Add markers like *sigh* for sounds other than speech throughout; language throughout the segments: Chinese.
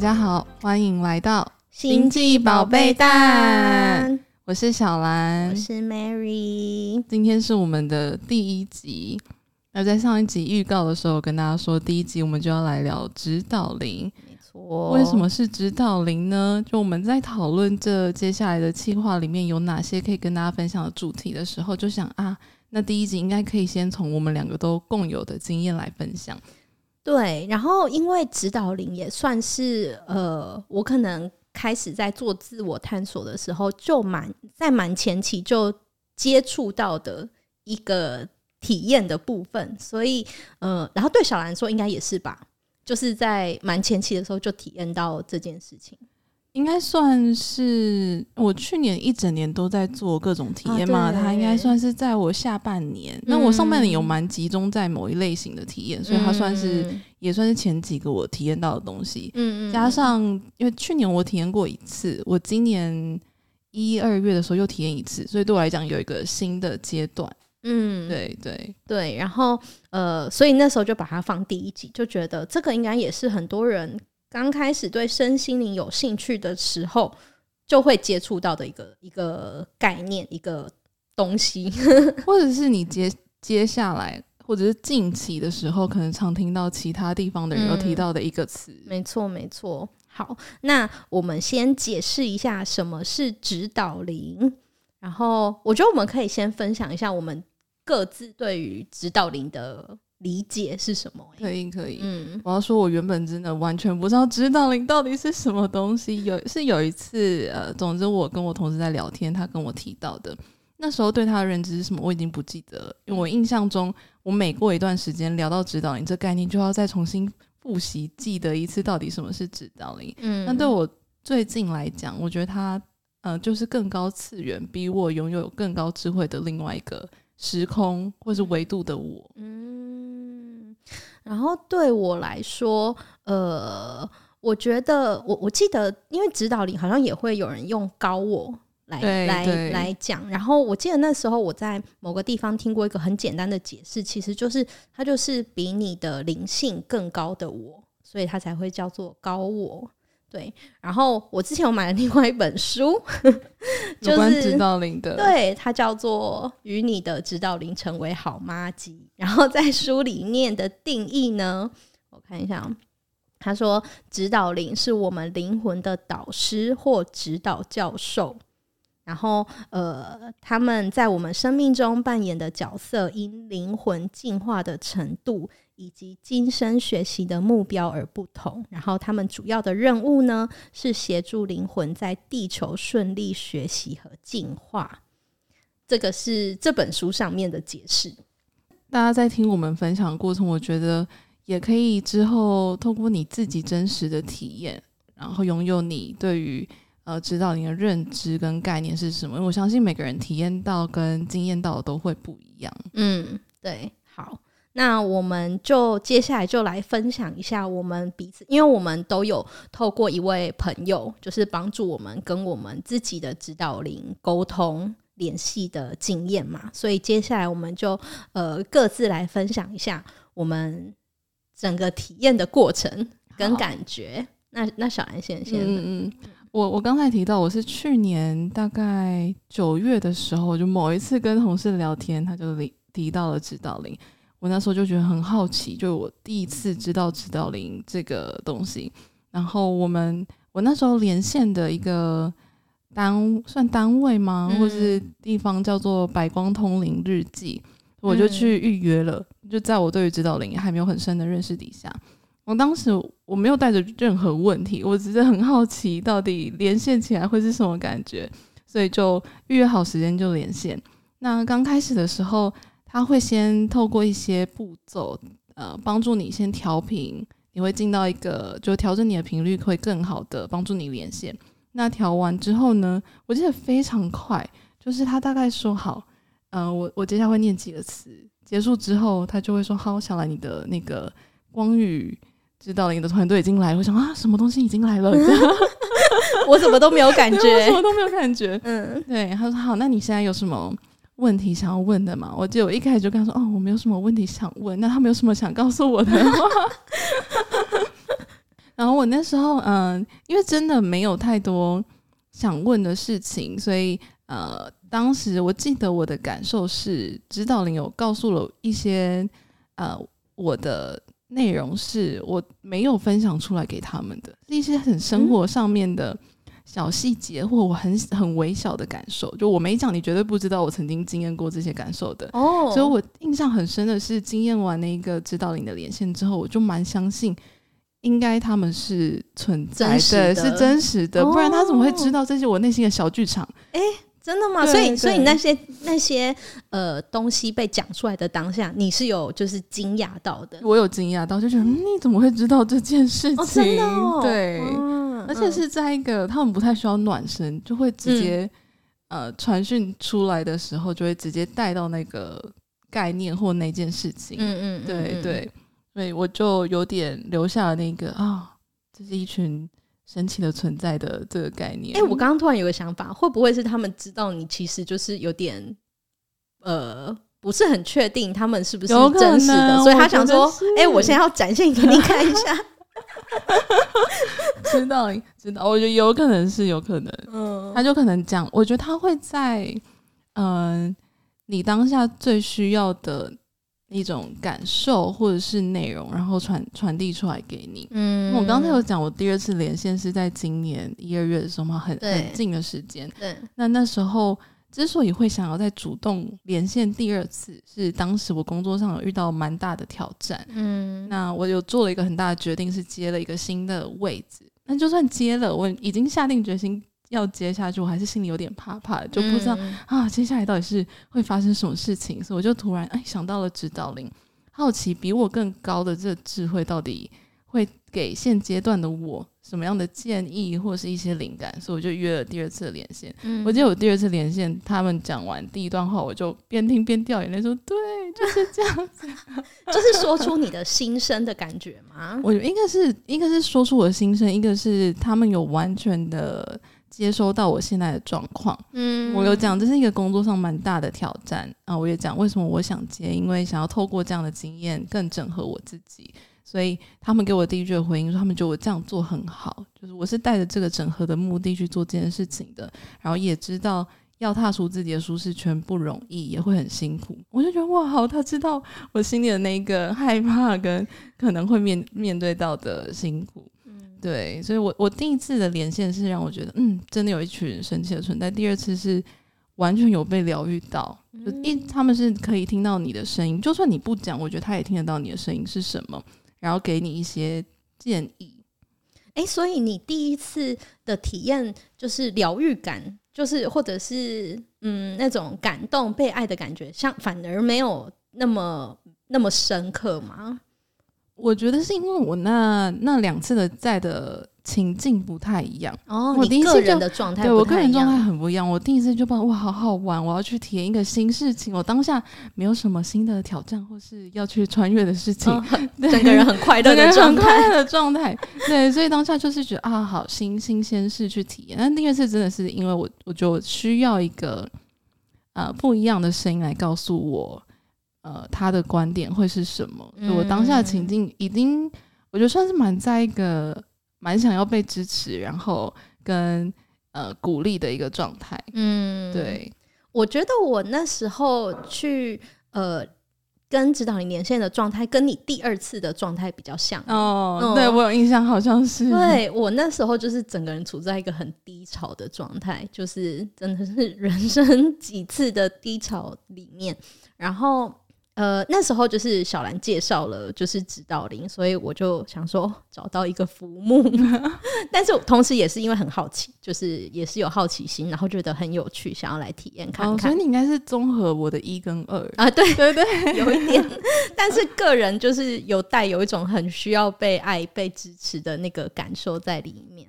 家好，欢迎来到星际宝贝蛋，我是小兰，我是 Mary，今天是我们的第一集。那在上一集预告的时候，跟大家说，第一集我们就要来聊指导灵。没错，为什么是指导灵呢？就我们在讨论这接下来的计划里面有哪些可以跟大家分享的主题的时候，就想啊，那第一集应该可以先从我们两个都共有的经验来分享。对，然后因为指导灵也算是呃，我可能开始在做自我探索的时候，就蛮在蛮前期就接触到的一个。体验的部分，所以呃，然后对小兰说应该也是吧，就是在蛮前期的时候就体验到这件事情，应该算是我去年一整年都在做各种体验嘛，啊、它应该算是在我下半年，嗯、那我上半年有蛮集中在某一类型的体验，所以它算是、嗯、也算是前几个我体验到的东西，嗯嗯，加上因为去年我体验过一次，我今年一二月的时候又体验一次，所以对我来讲有一个新的阶段。嗯，对对。对，然后呃，所以那时候就把它放第一集，就觉得这个应该也是很多人刚开始对身心灵有兴趣的时候就会接触到的一个一个概念，一个东西，*laughs* 或者是你接接下来或者是近期的时候，可能常听到其他地方的人有提到的一个词。嗯，没错没错。好，那我们先解释一下什么是指导灵，然后我觉得我们可以先分享一下我们。各自对于指导灵的理解是什么？可以，可以。嗯，我要说，我原本真的完全不知道指导灵到底是什么东西。有是有一次，呃，总之我跟我同事在聊天，他跟我提到的，那时候对他的认知是什么，我已经不记得了。因为我印象中，我每过一段时间聊到指导灵这概念，就要再重新复习记得一次到底什么是指导灵。嗯，那对我最近来讲，我觉得他，呃，就是更高次元，比我拥有更高智慧的另外一个。时空或是维度的我，嗯，然后对我来说，呃，我觉得我我记得，因为指导里好像也会有人用高我来来来讲，然后我记得那时候我在某个地方听过一个很简单的解释，其实就是它就是比你的灵性更高的我，所以它才会叫做高我。对，然后我之前有买了另外一本书，就是、指导灵的，对，它叫做《与你的指导灵成为好妈鸡》。然后在书里面的定义呢，我看一下，他说指导灵是我们灵魂的导师或指导教授，然后呃，他们在我们生命中扮演的角色，因灵魂进化的程度。以及今生学习的目标而不同，然后他们主要的任务呢，是协助灵魂在地球顺利学习和进化。这个是这本书上面的解释。大家在听我们分享的过程，我觉得也可以之后透过你自己真实的体验，然后拥有你对于呃指导你的认知跟概念是什么。因为我相信每个人体验到跟经验到的都会不一样。嗯，对，好。那我们就接下来就来分享一下我们彼此，因为我们都有透过一位朋友，就是帮助我们跟我们自己的指导灵沟通联系的经验嘛，所以接下来我们就呃各自来分享一下我们整个体验的过程跟感觉。那那小兰先先，嗯嗯，我我刚才提到我是去年大概九月的时候，就某一次跟同事聊天，他就提到了指导灵。我那时候就觉得很好奇，就我第一次知道指导灵这个东西。然后我们我那时候连线的一个单算单位吗？嗯、或是地方叫做百光通灵日记，我就去预约了。嗯、就在我对于指导灵还没有很深的认识底下，我当时我没有带着任何问题，我只是很好奇到底连线起来会是什么感觉，所以就预约好时间就连线。那刚开始的时候。他会先透过一些步骤，呃，帮助你先调频，你会进到一个就调整你的频率，会更好的帮助你连线。那调完之后呢，我记得非常快，就是他大概说好，嗯、呃，我我接下来会念几个词，结束之后他就会说好，想来你的那个光宇指导你的团队已经来了。我想啊，什么东西已经来了？*laughs* 我怎么都没有感觉，*laughs* 什么都没有感觉。嗯，对，他说好，那你现在有什么？问题想要问的嘛？我记得我一开始就跟他说：“哦，我没有什么问题想问。”那他没有什么想告诉我的话，*laughs* 然后我那时候，嗯，因为真的没有太多想问的事情，所以呃，当时我记得我的感受是，指导灵有告诉了一些呃我的内容是我没有分享出来给他们的，一些很生活上面的。嗯小细节或我很很微小的感受，就我没讲，你绝对不知道我曾经经验过这些感受的。哦，oh. 所以我印象很深的是，经验完那个指导灵的连线之后，我就蛮相信，应该他们是存在的，的是真实的，oh. 不然他怎么会知道这些我内心的小剧场？哎、欸，真的吗？所以，所以你那些那些呃东西被讲出来的当下，你是有就是惊讶到的？我有惊讶到，就觉得、嗯、你怎么会知道这件事情？Oh, 真的哦、对。Oh. 而且是在一个他们不太需要暖身，就会直接、嗯、呃传讯出来的时候，就会直接带到那个概念或那件事情。嗯嗯，对对，所以我就有点留下了那个啊，这是一群神奇的存在的这个概念。哎、欸，我刚刚突然有个想法，会不会是他们知道你其实就是有点呃不是很确定他们是不是真实的，所以他想说，哎、欸，我现在要展现给你看一下。*laughs* 知道，知道，我觉得有可能是有可能，嗯，他就可能讲，我觉得他会在，嗯、呃，你当下最需要的一种感受或者是内容，然后传传递出来给你，嗯，我刚才有讲，我第二次连线是在今年一二月的时候嘛，很很近的时间，对，那那时候。之所以会想要再主动连线第二次，是当时我工作上有遇到蛮大的挑战。嗯，那我有做了一个很大的决定，是接了一个新的位置。那就算接了，我已经下定决心要接下去，我还是心里有点怕怕的，就不知道、嗯、啊，接下来到底是会发生什么事情。所以我就突然哎想到了指导灵，好奇比我更高的这个智慧到底会给现阶段的我什么样的建议或者是一些灵感，所以我就约了第二次连线。嗯，我记得我第二次连线，他们讲完第一段话，我就边听边掉眼泪，说：“对，就是这样子，*laughs* 就是说出你的心声的感觉吗？”我应该是，一个是说出我的心声，一个是他们有完全的接收到我现在的状况。嗯，我有讲这是一个工作上蛮大的挑战啊，我也讲为什么我想接，因为想要透过这样的经验更整合我自己。所以他们给我第一句的回应说，他们觉得我这样做很好，就是我是带着这个整合的目的去做这件事情的，然后也知道要踏出自己的舒适圈不容易，也会很辛苦。我就觉得哇，好，他知道我心里的那个害怕跟可能会面面对到的辛苦。嗯，对，所以我我第一次的连线是让我觉得，嗯，真的有一群神奇的存在。第二次是完全有被疗愈到，就一他们是可以听到你的声音，就算你不讲，我觉得他也听得到你的声音是什么。然后给你一些建议，哎，所以你第一次的体验就是疗愈感，就是或者是嗯那种感动被爱的感觉，像反而没有那么那么深刻吗？我觉得是因为我那那两次的在的。情境不太一样哦，我第一次个人的状态，对我个人状态很不一样。我第一次就把哇，好好玩，我要去体验一个新事情。我当下没有什么新的挑战或是要去穿越的事情，哦、*laughs* 整个人很快乐的状态的状态。对，所以当下就是觉得啊，好新新鲜事去体验。但第二次真的是因为我，我就需要一个呃不一样的声音来告诉我，呃，他的观点会是什么。嗯、我当下的情境已经，我觉得算是蛮在一个。蛮想要被支持，然后跟呃鼓励的一个状态。嗯，对，我觉得我那时候去呃跟指导你连线的状态，跟你第二次的状态比较像。哦，嗯、对我有印象，好像是。对我那时候就是整个人处在一个很低潮的状态，就是真的是 *laughs* 人生几次的低潮里面，然后。呃，那时候就是小兰介绍了，就是指导灵，所以我就想说找到一个浮木，*laughs* *laughs* 但是同时也是因为很好奇，就是也是有好奇心，然后觉得很有趣，想要来体验看看。哦，所以你应该是综合我的一跟二啊，对对对，*laughs* 有一点，但是个人就是有带有一种很需要被爱、被支持的那个感受在里面。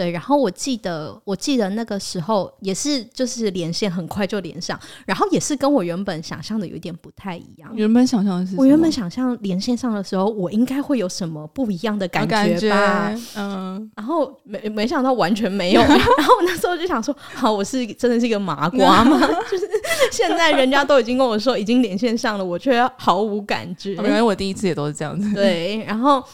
对，然后我记得，我记得那个时候也是，就是连线很快就连上，然后也是跟我原本想象的有一点不太一样。原本想象的是，我原本想象连线上的时候，我应该会有什么不一样的感觉吧？觉嗯，然后没没想到完全没有。*laughs* 然后我那时候就想说，好，我是真的是一个麻瓜吗？*laughs* 就是现在人家都已经跟我说已经连线上了，我却毫无感觉。原来我第一次也都是这样子。对，然后。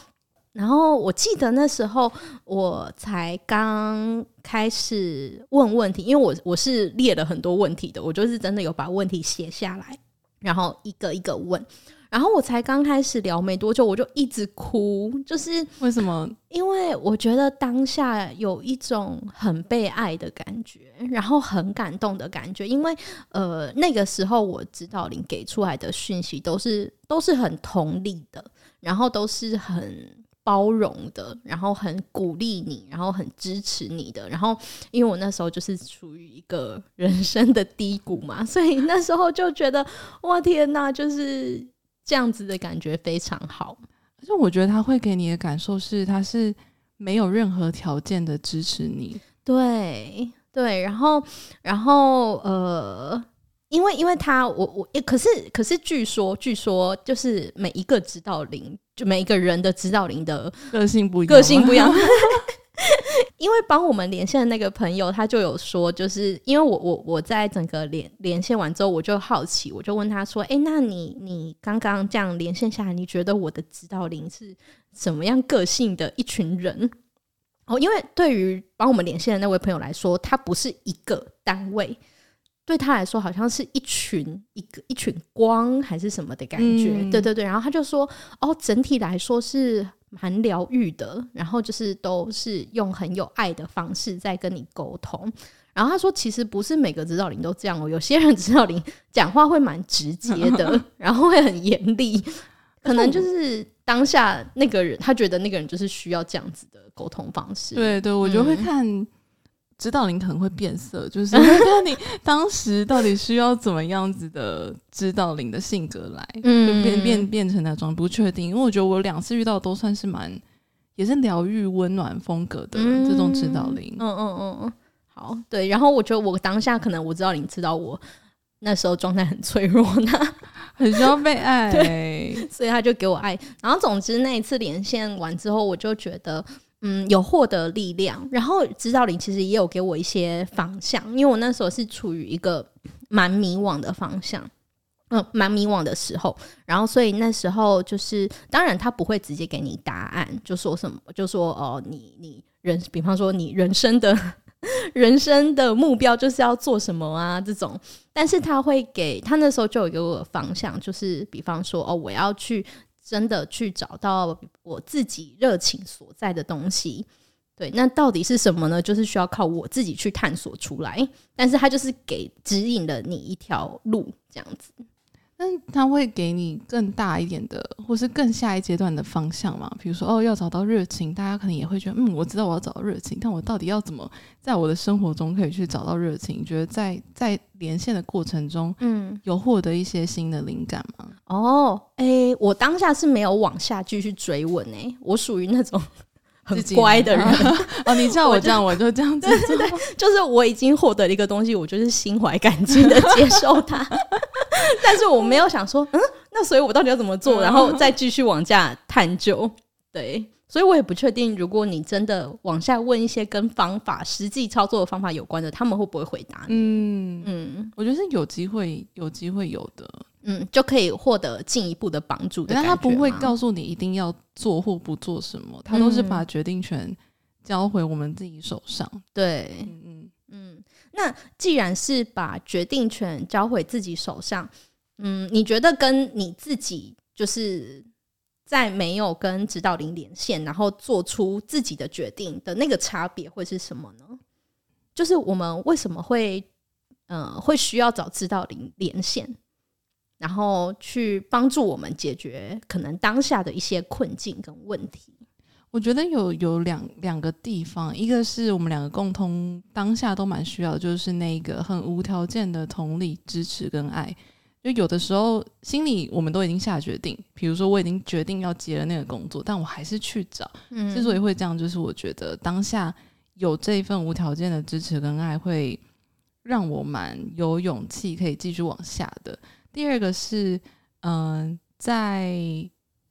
然后我记得那时候我才刚开始问问题，因为我我是列了很多问题的，我就是真的有把问题写下来，然后一个一个问。然后我才刚开始聊没多久，我就一直哭，就是为什么？因为我觉得当下有一种很被爱的感觉，然后很感动的感觉。因为呃，那个时候我指导灵给出来的讯息都是都是很同理的，然后都是很包容的，然后很鼓励你，然后很支持你的。然后因为我那时候就是处于一个人生的低谷嘛，所以那时候就觉得哇天哪，就是。这样子的感觉非常好，而且我觉得他会给你的感受是，他是没有任何条件的支持你。对对，然后然后呃，因为因为他我我，可是可是据说据说就是每一个指导灵，就每一个人的指导灵的个性不一样，个性不一样。*laughs* 因为帮我们连线的那个朋友，他就有说，就是因为我我我在整个连连线完之后，我就好奇，我就问他说：“哎，那你你刚刚这样连线下来，你觉得我的指导灵是怎么样个性的一群人？”哦，因为对于帮我们连线的那位朋友来说，他不是一个单位，对他来说好像是一群一个一群光还是什么的感觉。嗯、对对对，然后他就说：“哦，整体来说是。”蛮疗愈的，然后就是都是用很有爱的方式在跟你沟通。然后他说，其实不是每个指导灵都这样哦，有些人指导灵 *laughs* 讲话会蛮直接的，*laughs* 然后会很严厉，*laughs* 可能就是当下那个人他觉得那个人就是需要这样子的沟通方式。对对，我就会看。嗯指导灵可能会变色，*laughs* 就是看你当时到底需要怎么样子的指导灵的性格来，嗯，就变变变成那种不确定。因为我觉得我两次遇到都算是蛮，也是疗愈温暖风格的这种指导灵。嗯嗯嗯嗯，好，对。然后我觉得我当下可能我知道你知道我那时候状态很脆弱呢，*laughs* 很需要被爱，*laughs* 对，所以他就给我爱。然后总之那一次连线完之后，我就觉得。嗯，有获得力量，然后指导灵其实也有给我一些方向，因为我那时候是处于一个蛮迷惘的方向，嗯，蛮迷惘的时候，然后所以那时候就是，当然他不会直接给你答案，就说什么，就说哦，你你人，比方说你人生的 *laughs* 人生的目标就是要做什么啊这种，但是他会给他那时候就有一个方向，就是比方说哦，我要去。真的去找到我自己热情所在的东西，对，那到底是什么呢？就是需要靠我自己去探索出来。但是它就是给指引了你一条路，这样子。但他会给你更大一点的，或是更下一阶段的方向嘛？比如说，哦，要找到热情，大家可能也会觉得，嗯，我知道我要找到热情，但我到底要怎么在我的生活中可以去找到热情？你觉得在在连线的过程中，嗯，有获得一些新的灵感吗？哦，诶、欸，我当下是没有往下继续追问诶、欸，我属于那种。很乖的人 *laughs* 哦，你叫我这样，我就这样子。对，就是我已经获得了一个东西，我就是心怀感激的接受它。*laughs* 但是我没有想说，嗯，那所以我到底要怎么做，然后再继续往下探究。对，所以我也不确定，如果你真的往下问一些跟方法、实际操作的方法有关的，他们会不会回答你？嗯嗯，我觉得是有机会，有机会有的。嗯，就可以获得进一步的帮助的。但他不会告诉你一定要做或不做什么，他都是把决定权交回我们自己手上。对，嗯嗯嗯。那既然是把决定权交回自己手上，嗯，你觉得跟你自己就是在没有跟指导灵连线，然后做出自己的决定的那个差别会是什么呢？就是我们为什么会嗯、呃、会需要找指导灵连线？然后去帮助我们解决可能当下的一些困境跟问题。我觉得有有两两个地方，一个是我们两个共同当下都蛮需要，就是那个很无条件的同理、支持跟爱。就有的时候心里我们都已经下决定，比如说我已经决定要接了那个工作，但我还是去找。嗯，之所以会这样，就是我觉得当下有这一份无条件的支持跟爱，会让我蛮有勇气可以继续往下的。第二个是，嗯、呃，在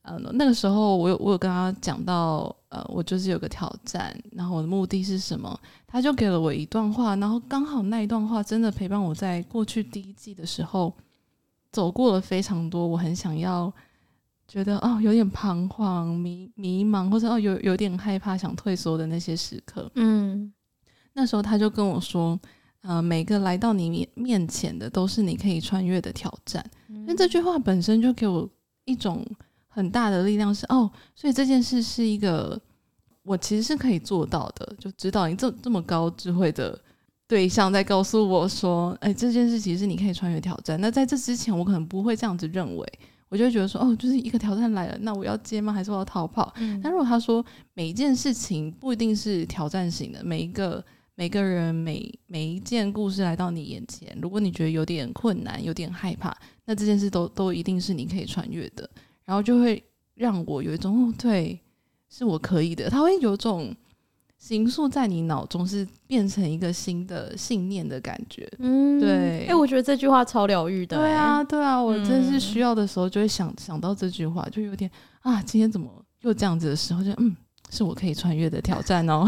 呃那个时候，我有我有跟他讲到，呃，我就是有个挑战，然后我的目的是什么？他就给了我一段话，然后刚好那一段话真的陪伴我在过去第一季的时候走过了非常多我很想要觉得哦有点彷徨、迷迷茫，或者哦有有点害怕、想退缩的那些时刻，嗯，那时候他就跟我说，呃，每个来到你面面前的都是你可以穿越的挑战。那、嗯、这句话本身就给我一种很大的力量是，是哦，所以这件事是一个我其实是可以做到的。就指导你这这么高智慧的对象在告诉我说，哎，这件事其实是你可以穿越挑战。那在这之前，我可能不会这样子认为。我就会觉得说，哦，就是一个挑战来了，那我要接吗？还是我要逃跑？嗯，但如果他说每一件事情不一定是挑战型的，每一个每个人每每一件故事来到你眼前，如果你觉得有点困难、有点害怕，那这件事都都一定是你可以穿越的，然后就会让我有一种，哦，对，是我可以的，它会有种。形塑在你脑中是变成一个新的信念的感觉，嗯，对。哎、欸，我觉得这句话超疗愈的。对啊，对啊，我真是需要的时候就会想、嗯、想到这句话，就有点啊，今天怎么又这样子的时候，就嗯，是我可以穿越的挑战哦，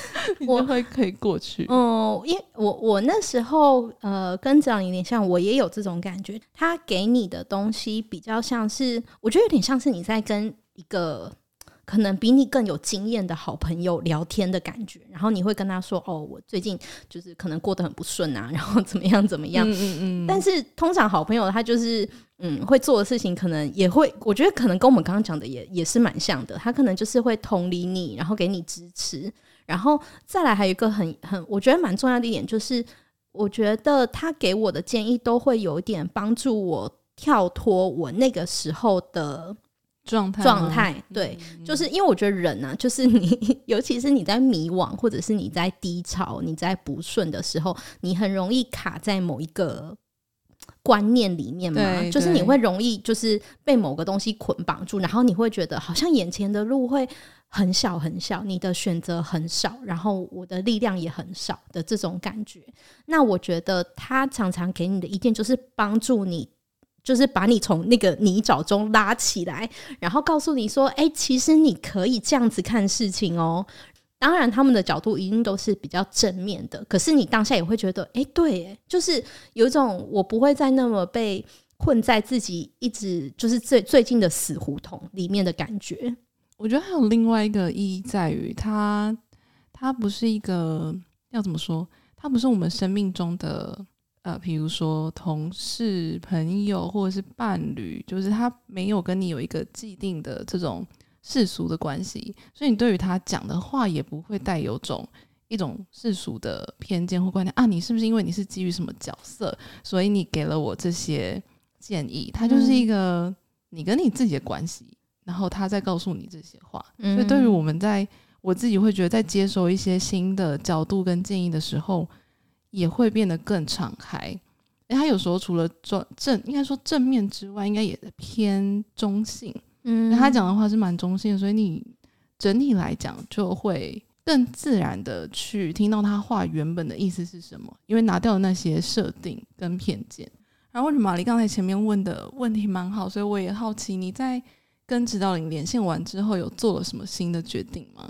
*laughs* 我会可以过去。嗯，因为我我那时候呃跟这样有点像，我也有这种感觉。他给你的东西比较像是，我觉得有点像是你在跟一个。可能比你更有经验的好朋友聊天的感觉，然后你会跟他说：“哦，我最近就是可能过得很不顺啊，*laughs* 然后怎么样怎么样。”嗯嗯嗯。但是通常好朋友他就是嗯会做的事情，可能也会，我觉得可能跟我们刚刚讲的也也是蛮像的。他可能就是会同理你，然后给你支持，然后再来还有一个很很我觉得蛮重要的一点，就是我觉得他给我的建议都会有一点帮助我跳脱我那个时候的。状态状态对，嗯、就是因为我觉得人啊，就是你，*laughs* 尤其是你在迷惘或者是你在低潮、你在不顺的时候，你很容易卡在某一个观念里面嘛，就是你会容易就是被某个东西捆绑住，然后你会觉得好像眼前的路会很小很小，你的选择很少，然后我的力量也很少的这种感觉。那我觉得他常常给你的意见就是帮助你。就是把你从那个泥沼中拉起来，然后告诉你说：“哎、其实你可以这样子看事情哦。”当然，他们的角度一定都是比较正面的。可是你当下也会觉得：“哎、欸，对，就是有一种我不会再那么被困在自己一直就是最最近的死胡同里面的感觉。”我觉得还有另外一个意义在于，它它不是一个要怎么说？它不是我们生命中的。呃，比如说同事、朋友或者是伴侣，就是他没有跟你有一个既定的这种世俗的关系，所以你对于他讲的话也不会带有种一种世俗的偏见或观点啊。你是不是因为你是基于什么角色，所以你给了我这些建议？他就是一个你跟你自己的关系，然后他在告诉你这些话。所以对于我们在我自己会觉得，在接收一些新的角度跟建议的时候。也会变得更敞开，诶，他有时候除了正正，应该说正面之外，应该也偏中性。嗯，他讲的话是蛮中性的，所以你整体来讲就会更自然的去听到他话原本的意思是什么，因为拿掉了那些设定跟偏见。然后为什么玛丽刚才前面问的问题蛮好，所以我也好奇你在跟指导灵连线完之后有做了什么新的决定吗？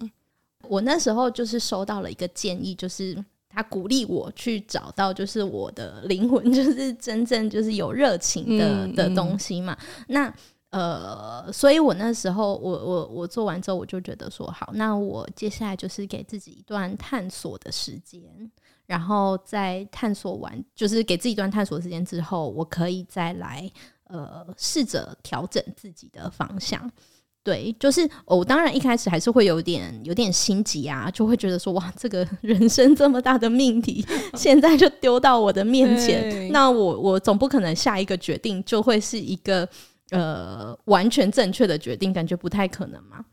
我那时候就是收到了一个建议，就是。他鼓励我去找到，就是我的灵魂，*laughs* 就是真正就是有热情的、嗯、的东西嘛。那呃，所以我那时候，我我我做完之后，我就觉得说，好，那我接下来就是给自己一段探索的时间，然后在探索完，就是给自己一段探索时间之后，我可以再来呃，试着调整自己的方向。对，就是我当然一开始还是会有点有点心急啊，就会觉得说哇，这个 *laughs* 人生这么大的命题，*laughs* 现在就丢到我的面前，那我我总不可能下一个决定就会是一个呃完全正确的决定，感觉不太可能嘛。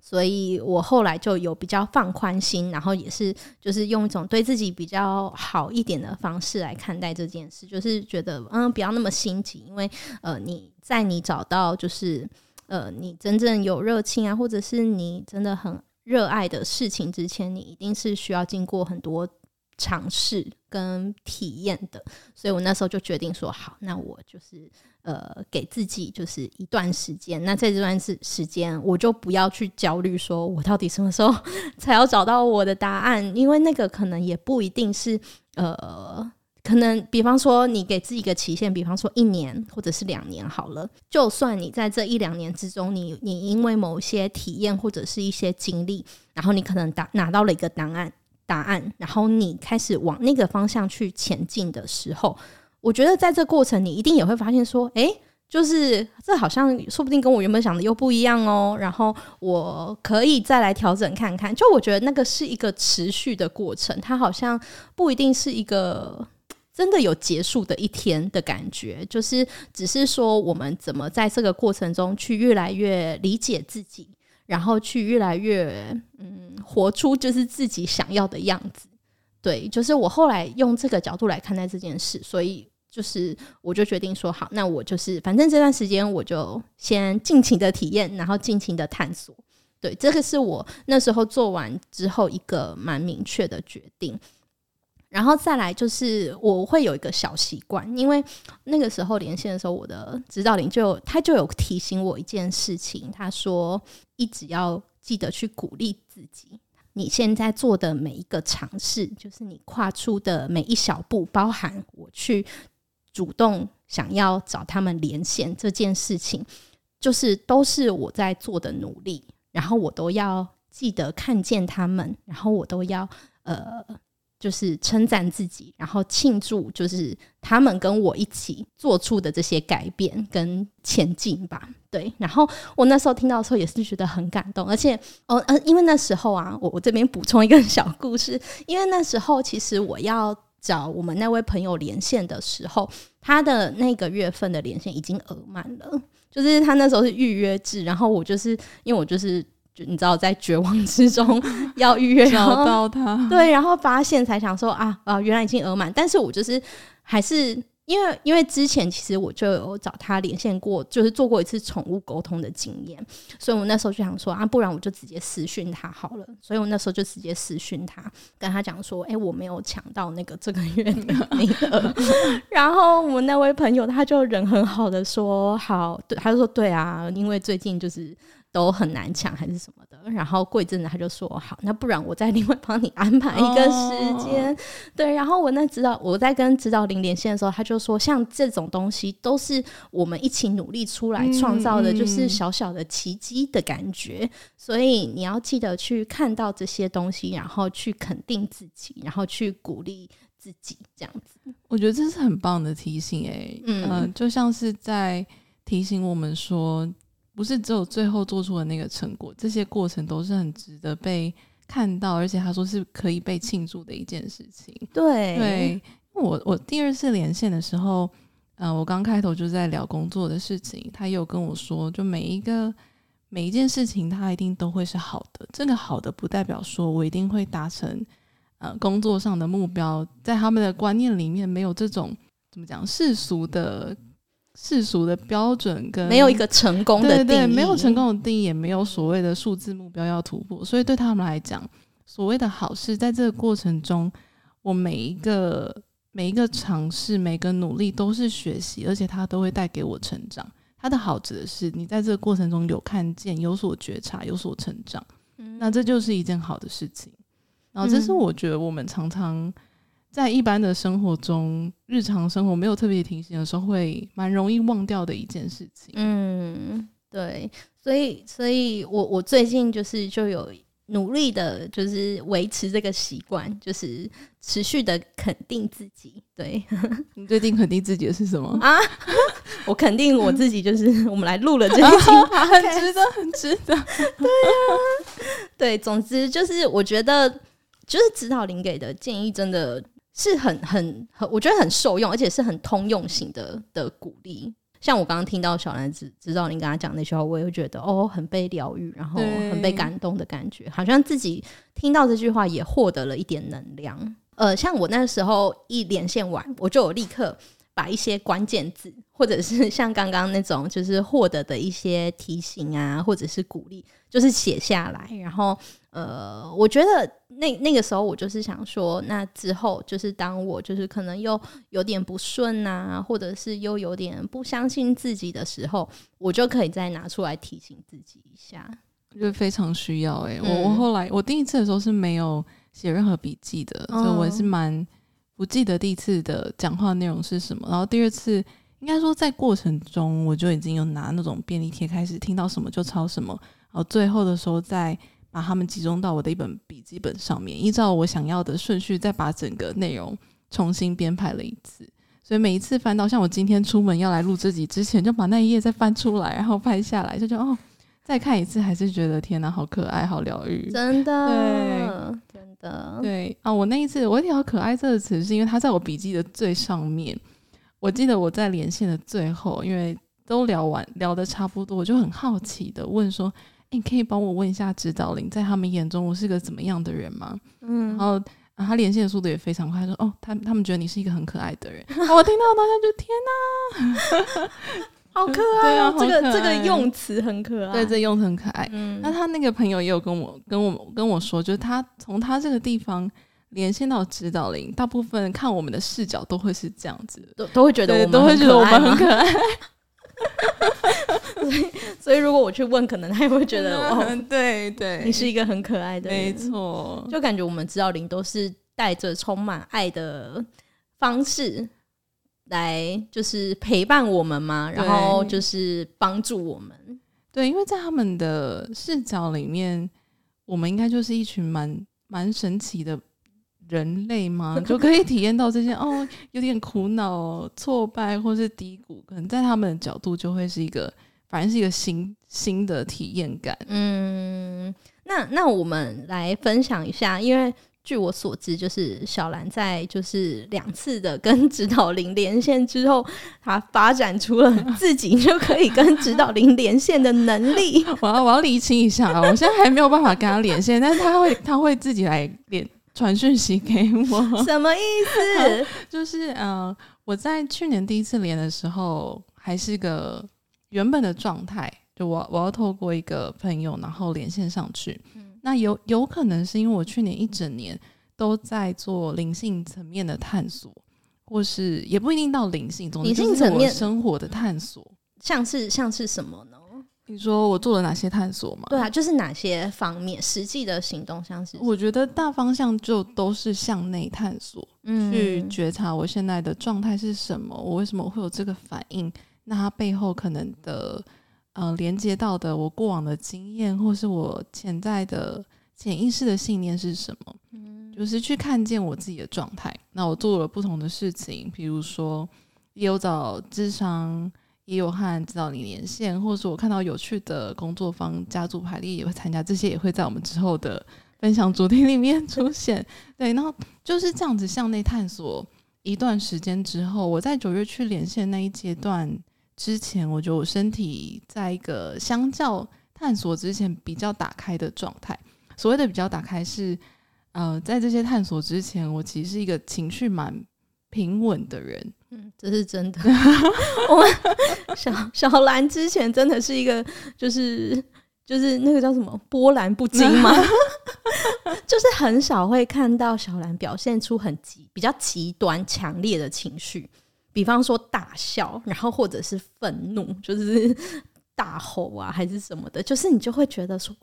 所以我后来就有比较放宽心，然后也是就是用一种对自己比较好一点的方式来看待这件事，就是觉得嗯不要那么心急，因为呃你在你找到就是。呃，你真正有热情啊，或者是你真的很热爱的事情之前，你一定是需要经过很多尝试跟体验的。所以我那时候就决定说，好，那我就是呃，给自己就是一段时间。那在这段时时间，我就不要去焦虑，说我到底什么时候 *laughs* 才要找到我的答案，因为那个可能也不一定是呃。可能比方说你给自己一个期限，比方说一年或者是两年好了。就算你在这一两年之中，你你因为某些体验或者是一些经历，然后你可能答拿到了一个答案答案，然后你开始往那个方向去前进的时候，我觉得在这过程你一定也会发现说，诶。就是这好像说不定跟我原本想的又不一样哦，然后我可以再来调整看看。就我觉得那个是一个持续的过程，它好像不一定是一个真的有结束的一天的感觉。就是只是说我们怎么在这个过程中去越来越理解自己，然后去越来越嗯活出就是自己想要的样子。对，就是我后来用这个角度来看待这件事，所以。就是，我就决定说好，那我就是，反正这段时间我就先尽情的体验，然后尽情的探索。对，这个是我那时候做完之后一个蛮明确的决定。然后再来就是，我会有一个小习惯，因为那个时候连线的时候，我的指导灵就他就有提醒我一件事情，他说一直要记得去鼓励自己，你现在做的每一个尝试，就是你跨出的每一小步，包含我去。主动想要找他们连线这件事情，就是都是我在做的努力，然后我都要记得看见他们，然后我都要呃，就是称赞自己，然后庆祝，就是他们跟我一起做出的这些改变跟前进吧。对，然后我那时候听到的时候也是觉得很感动，而且哦呃，因为那时候啊，我我这边补充一个 *laughs* 小故事，因为那时候其实我要。找我们那位朋友连线的时候，他的那个月份的连线已经额满了，就是他那时候是预约制，然后我就是因为我就是你知道在绝望之中 *laughs* 要预约找到他，对，然后发现才想说啊啊，原来已经额满，但是我就是还是。因为因为之前其实我就有找他连线过，就是做过一次宠物沟通的经验，所以我那时候就想说啊，不然我就直接私讯他好了。所以我那时候就直接私讯他，跟他讲说，哎、欸，我没有抢到那个这个月的 *laughs* 名额。然后我们那位朋友他就人很好的说，好，对，他就说对啊，因为最近就是。都很难抢还是什么的，然后过一阵子他就说好，那不然我再另外帮你安排一个时间，哦、对。然后我那指导我在跟指导灵连线的时候，他就说像这种东西都是我们一起努力出来创造的，就是小小的奇迹的感觉。嗯嗯、所以你要记得去看到这些东西，然后去肯定自己，然后去鼓励自己，这样子。我觉得这是很棒的提醒、欸，诶，嗯、呃，就像是在提醒我们说。不是只有最后做出的那个成果，这些过程都是很值得被看到，而且他说是可以被庆祝的一件事情。对，对，我我第二次连线的时候，嗯、呃，我刚开头就在聊工作的事情，他也有跟我说，就每一个每一件事情，他一定都会是好的。这个好的不代表说我一定会达成呃工作上的目标，在他们的观念里面没有这种怎么讲世俗的。世俗的标准跟没有一个成功的定义，对对，没有成功的定义，也没有所谓的数字目标要突破。所以对他们来讲，所谓的好事，在这个过程中，我每一个每一个尝试，每个努力都是学习，而且它都会带给我成长。它的好指的是你在这个过程中有看见、有所觉察、有所成长，那这就是一件好的事情。然后，这是我觉得我们常常。在一般的生活中，日常生活没有特别提醒的时候，会蛮容易忘掉的一件事情。嗯，对，所以，所以我我最近就是就有努力的，就是维持这个习惯，就是持续的肯定自己。对，*laughs* 你最近肯定自己的是什么 *laughs* 啊？我肯定我自己，就是我们来录了这一集，*laughs* 很值得，很值得。对呀、啊，对，总之就是我觉得，就是指导灵给的建议真的。是很很很，我觉得很受用，而且是很通用型的的鼓励。像我刚刚听到小兰指指导灵跟他讲那句话，我也会觉得哦，很被疗愈，然后很被感动的感觉，好像自己听到这句话也获得了一点能量。呃，像我那时候一连线完，我就有立刻把一些关键字，或者是像刚刚那种就是获得的一些提醒啊，或者是鼓励，就是写下来，然后。呃，我觉得那那个时候我就是想说，那之后就是当我就是可能又有点不顺啊，或者是又有点不相信自己的时候，我就可以再拿出来提醒自己一下，就非常需要哎、欸。我我后来我第一次的时候是没有写任何笔记的，所以我是蛮。不记得第一次的讲话内容是什么，然后第二次应该说在过程中我就已经有拿那种便利贴开始听到什么就抄什么，然后最后的时候再把它们集中到我的一本笔记本上面，依照我想要的顺序再把整个内容重新编排了一次。所以每一次翻到，像我今天出门要来录这集之前，就把那一页再翻出来，然后拍下来，就觉得哦。再看一次，还是觉得天哪，好可爱，好疗愈，真的，对，真的，对啊！我那一次，我一条“可爱”这个词，是因为它在我笔记的最上面。我记得我在连线的最后，因为都聊完，聊得差不多，我就很好奇的问说：“欸、你可以帮我问一下指导灵，在他们眼中我是个怎么样的人吗？”嗯，然后、啊、他连线的速度也非常快，说：“哦，他他们觉得你是一个很可爱的人。啊 *laughs* ”我听到当下就天哪！*laughs* 好可爱哦、喔！这个这个用词很可爱，对，这个、用词很可爱。嗯，那他那个朋友也有跟我跟我跟我说，就是他从他这个地方连线到指导灵，大部分看我们的视角都会是这样子，都都会觉得我们都会觉得我们很可爱。*laughs* 所以，所以如果我去问，可能他也会觉得哦，对对，你是一个很可爱的人，没错。就感觉我们知道灵都是带着充满爱的方式。来就是陪伴我们嘛，然后就是帮助我们。对，因为在他们的视角里面，我们应该就是一群蛮蛮神奇的人类吗，就可以体验到这些哦，有点苦恼、挫败或是低谷，可能在他们的角度就会是一个，反正是一个新新的体验感。嗯，那那我们来分享一下，因为。据我所知，就是小兰在就是两次的跟指导灵连线之后，她发展出了自己就可以跟指导灵连线的能力。*laughs* 我要我要厘清一下啊，我现在还没有办法跟他连线，但是他会他会自己来连传讯息给我。什么意思？*laughs* 就是呃，我在去年第一次连的时候，还是个原本的状态，就我我要透过一个朋友，然后连线上去。那有有可能是因为我去年一整年都在做灵性层面的探索，或是也不一定到灵性中，灵性层面生活的探索，像是像是什么呢？你说我做了哪些探索吗？对啊，就是哪些方面实际的行动，像是我觉得大方向就都是向内探索，嗯，去觉察我现在的状态是什么，我为什么会有这个反应？那它背后可能的。呃，连接到的我过往的经验，或是我潜在的潜意识的信念是什么？嗯，就是去看见我自己的状态。那我做了不同的事情，比如说也有找智商，也有和指导你连线，或者说我看到有趣的工作方、家族排列也会参加，这些也会在我们之后的分享主题里面出现。*laughs* 对，然后就是这样子向内探索一段时间之后，我在九月去连线那一阶段。之前我觉得我身体在一个相较探索之前比较打开的状态。所谓的比较打开是，呃，在这些探索之前，我其实是一个情绪蛮平稳的人。嗯，这是真的。*laughs* 我们小小兰之前真的是一个，就是就是那个叫什么波澜不惊吗？*laughs* *laughs* 就是很少会看到小兰表现出很极比较极端强烈的情绪。比方说大笑，然后或者是愤怒，就是大吼啊，还是什么的，就是你就会觉得说，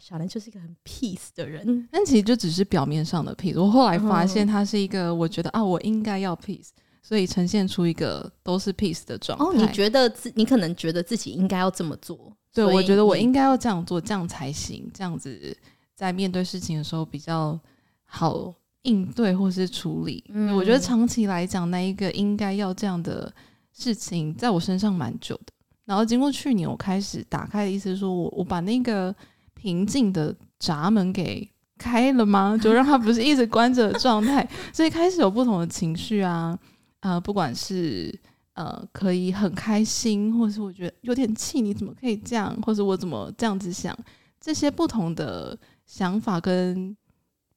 小兰就是一个很 peace 的人。但其实就只是表面上的 peace。我后来发现，他是一个，我觉得啊，我应该要 peace，所以呈现出一个都是 peace 的状态。哦，你觉得自你可能觉得自己应该要这么做？对，我觉得我应该要这样做，这样才行，这样子在面对事情的时候比较好。应对或是处理，嗯，我觉得长期来讲，那一个应该要这样的事情，在我身上蛮久的。然后经过去年，我开始打开的意思是说，我我把那个平静的闸门给开了吗？就让它不是一直关着的状态，所以开始有不同的情绪啊，呃，不管是呃可以很开心，或是我觉得有点气，你怎么可以这样，或者我怎么这样子想，这些不同的想法跟。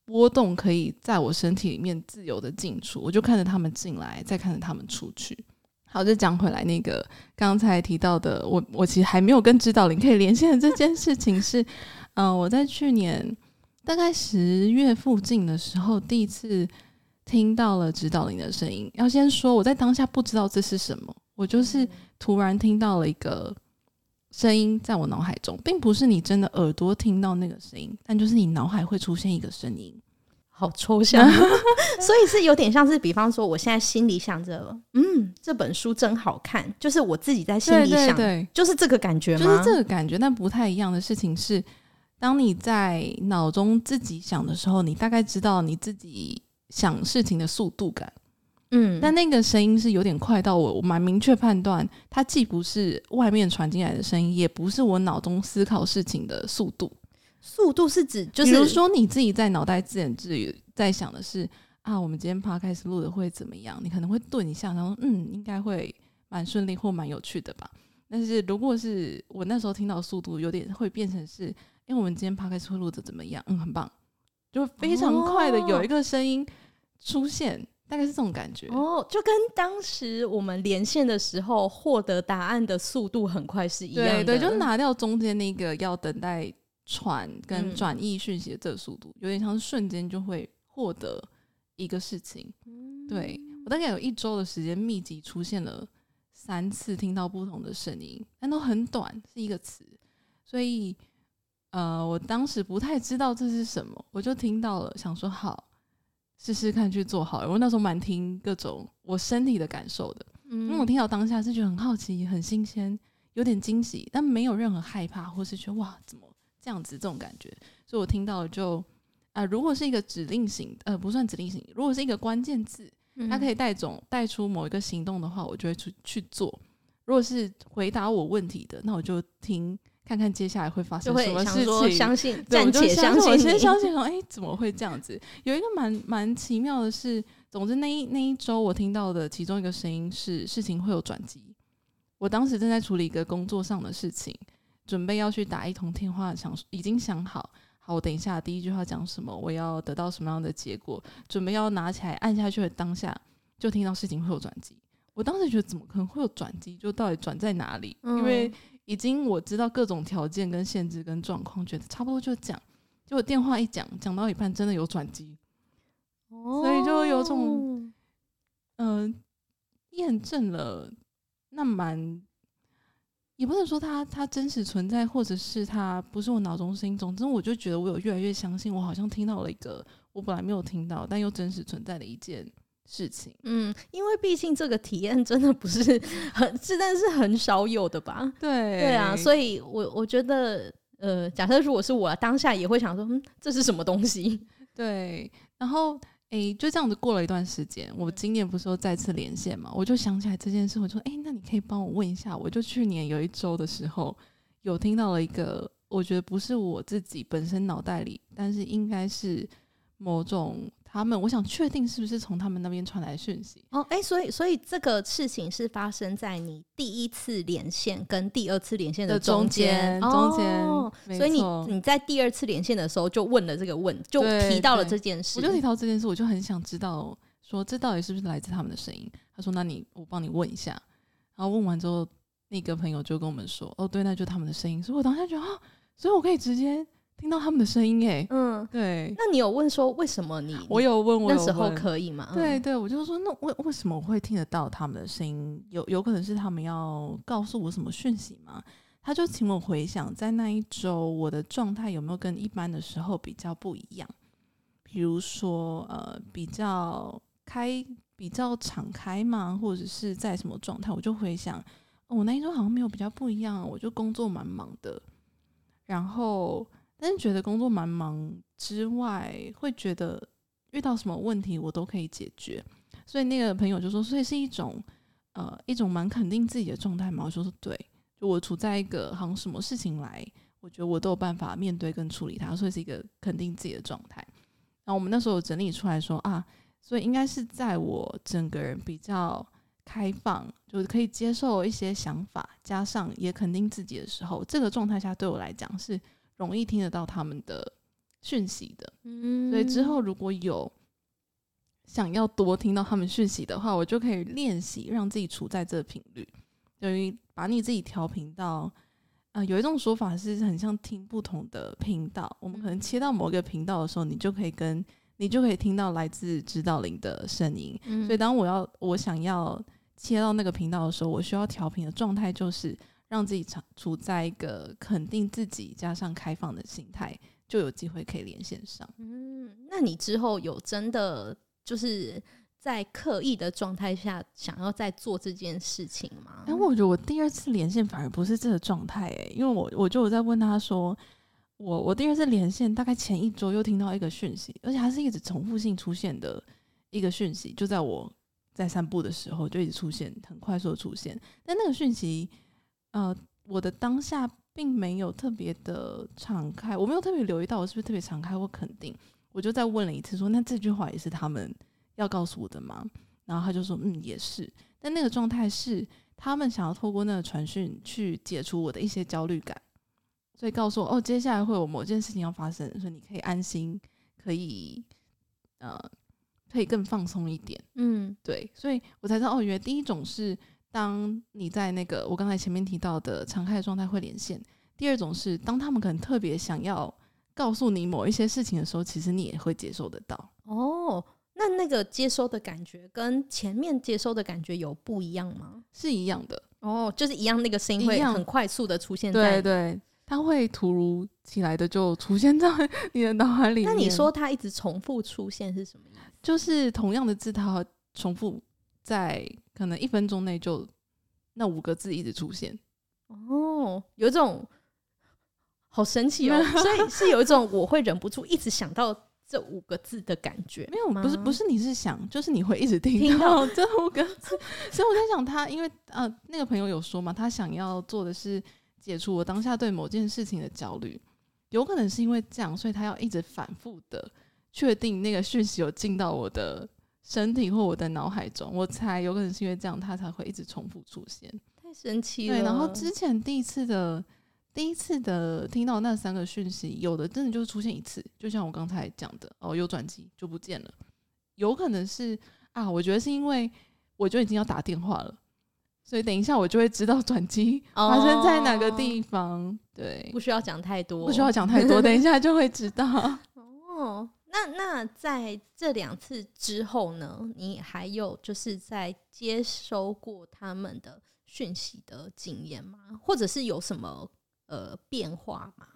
波动可以在我身体里面自由的进出，我就看着他们进来，再看着他们出去。好，就讲回来，那个刚才提到的，我我其实还没有跟指导灵可以连线的这件事情是，嗯、呃，我在去年大概十月附近的时候，第一次听到了指导灵的声音。要先说，我在当下不知道这是什么，我就是突然听到了一个。声音在我脑海中，并不是你真的耳朵听到那个声音，但就是你脑海会出现一个声音。好抽象，*laughs* 所以是有点像是，比方说，我现在心里想着，嗯，这本书真好看，就是我自己在心里想，对，对，对，就是这个感觉吗？就是这个感觉，但不太一样的事情是，当你在脑中自己想的时候，你大概知道你自己想事情的速度感，嗯，但那个声音是有点快到我，我蛮明确判断，它既不是外面传进来的声音，也不是我脑中思考事情的速度。速度是指，就是比如说你自己在脑袋自言自语在想的是啊，我们今天 podcast 录的会怎么样？你可能会顿一下，然后嗯，应该会蛮顺利或蛮有趣的吧。但是如果是我那时候听到速度有点会变成是，因为我们今天 podcast 会录的怎么样？嗯，很棒，就非常快的有一个声音出现，哦、大概是这种感觉哦，就跟当时我们连线的时候获得答案的速度很快是一样的。对对，就拿掉中间那个要等待。传跟转译讯息的这个速度，嗯、有点像是瞬间就会获得一个事情。嗯、对，我大概有一周的时间，密集出现了三次听到不同的声音，但都很短，是一个词。所以，呃，我当时不太知道这是什么，我就听到了，想说好试试看去做好。我那时候蛮听各种我身体的感受的，嗯、因为我听到当下是觉得很好奇、很新鲜、有点惊喜，但没有任何害怕，或是觉得哇怎么。这样子这种感觉，所以我听到就啊、呃，如果是一个指令型，呃，不算指令型，如果是一个关键字，它可以带种带出某一个行动的话，我就会去去做。如果是回答我问题的，那我就听看看接下来会发生什么事情。相信，暂且相信，先相信说，哎、欸，怎么会这样子？有一个蛮蛮奇妙的是，总之那一那一周我听到的其中一个声音是事情会有转机。我当时正在处理一个工作上的事情。准备要去打一通电话，想已经想好，好，我等一下第一句话讲什么，我要得到什么样的结果，准备要拿起来按下去的当下，就听到事情会有转机。我当时觉得怎么可能会有转机？就到底转在哪里？嗯、因为已经我知道各种条件跟限制跟状况，觉得差不多就讲。结果电话一讲，讲到一半真的有转机，哦、所以就有种嗯验证了那蛮。也不能说它它真实存在，或者是它不是我脑中声音。总之，我就觉得我有越来越相信，我好像听到了一个我本来没有听到但又真实存在的一件事情。嗯，因为毕竟这个体验真的不是很，是但是很少有的吧？对对啊，所以我我觉得，呃，假设如果是我当下也会想说，嗯，这是什么东西？*laughs* 对，然后。诶、就这样子过了一段时间，我今年不是说再次连线嘛，我就想起来这件事，我说，诶、那你可以帮我问一下，我就去年有一周的时候，有听到了一个，我觉得不是我自己本身脑袋里，但是应该是某种。他们，我想确定是不是从他们那边传来讯息哦，哎、欸，所以，所以这个事情是发生在你第一次连线跟第二次连线的中间，中间，哦、所以你你在第二次连线的时候就问了这个问，就提到了这件事，我就提到这件事，我就很想知道说这到底是不是来自他们的声音。他说：“那你我帮你问一下。”然后问完之后，那个朋友就跟我们说：“哦，对，那就他们的声音。”所以我当下觉得啊，所以我可以直接。听到他们的声音哎，嗯，对。那你有问说为什么你？我有问，我，那时候可以吗？对对，我就说那为为什么我会听得到他们的声音？有有可能是他们要告诉我什么讯息吗？他就请我回想，在那一周我的状态有没有跟一般的时候比较不一样？比如说呃，比较开、比较敞开嘛，或者是在什么状态？我就回想，哦，我那一周好像没有比较不一样，我就工作蛮忙的，然后。但是觉得工作蛮忙之外，会觉得遇到什么问题我都可以解决，所以那个朋友就说，所以是一种呃一种蛮肯定自己的状态嘛。我说是对，就我处在一个好像什么事情来，我觉得我都有办法面对跟处理它，所以是一个肯定自己的状态。然后我们那时候整理出来说啊，所以应该是在我整个人比较开放，就是可以接受一些想法，加上也肯定自己的时候，这个状态下对我来讲是。容易听得到他们的讯息的，嗯，所以之后如果有想要多听到他们讯息的话，我就可以练习让自己处在这个频率，等于把你自己调频到啊、呃。有一种说法是很像听不同的频道，我们可能切到某一个频道的时候，你就可以跟你就可以听到来自指导灵的声音。嗯、所以当我要我想要切到那个频道的时候，我需要调频的状态就是。让自己处处在一个肯定自己加上开放的心态，就有机会可以连线上。嗯，那你之后有真的就是在刻意的状态下想要再做这件事情吗？但我觉得我第二次连线反而不是这个状态诶，因为我我就有在问他说，我我第二次连线大概前一周又听到一个讯息，而且还是一直重复性出现的一个讯息，就在我在散步的时候就一直出现，很快速的出现。但那个讯息，呃，我的当下并没有特别的敞开，我没有特别留意到我是不是特别敞开或肯定。我就再问了一次说，说那这句话也是他们要告诉我的吗？然后他就说，嗯，也是。但那个状态是他们想要透过那个传讯去解除我的一些焦虑感，所以告诉我，哦，接下来会有某件事情要发生，所以你可以安心，可以，呃。可以更放松一点，嗯，对，所以我才知道哦，原来第一种是当你在那个我刚才前面提到的敞开的状态会连线，第二种是当他们可能特别想要告诉你某一些事情的时候，其实你也会接收得到。哦，那那个接收的感觉跟前面接收的感觉有不一样吗？是一样的。哦，就是一样，那个声音会很快速的出现在。对对。它会突如其来的就出现在你的脑海里面。那你说它一直重复出现是什么意思？就是同样的字，它重复在可能一分钟内就那五个字一直出现。哦，有一种好神奇哦，*laughs* 所以是有一种我会忍不住一直想到这五个字的感觉。没有吗？不是，不是，你是想，就是你会一直听到这五个字。所以我在想他，他因为呃，那个朋友有说嘛，他想要做的是。解除我当下对某件事情的焦虑，有可能是因为这样，所以他要一直反复的确定那个讯息有进到我的身体或我的脑海中。我猜有可能是因为这样，它才会一直重复出现。太神奇了。对，然后之前第一次的第一次的听到那三个讯息，有的真的就是出现一次，就像我刚才讲的，哦，有转机就不见了。有可能是啊，我觉得是因为我就已经要打电话了。所以等一下我就会知道转机 *laughs* 发生在哪个地方，哦、对，不需要讲太多，不需要讲太多，等一下就会知道。*laughs* 哦，那那在这两次之后呢？你还有就是在接收过他们的讯息的经验吗？或者是有什么呃变化吗？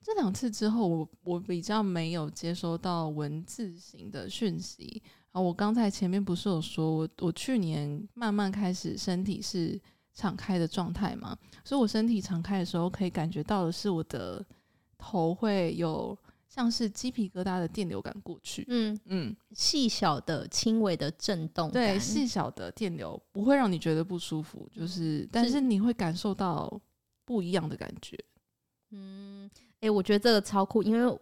这两次之后，我我比较没有接收到文字型的讯息。啊，我刚才前面不是有说，我我去年慢慢开始身体是敞开的状态嘛，所以我身体敞开的时候，可以感觉到的是我的头会有像是鸡皮疙瘩的电流感过去，嗯。嗯，细小的轻微的震动，对，细小的电流不会让你觉得不舒服，就是，但是你会感受到不一样的感觉，嗯。诶、欸，我觉得这个超酷，因为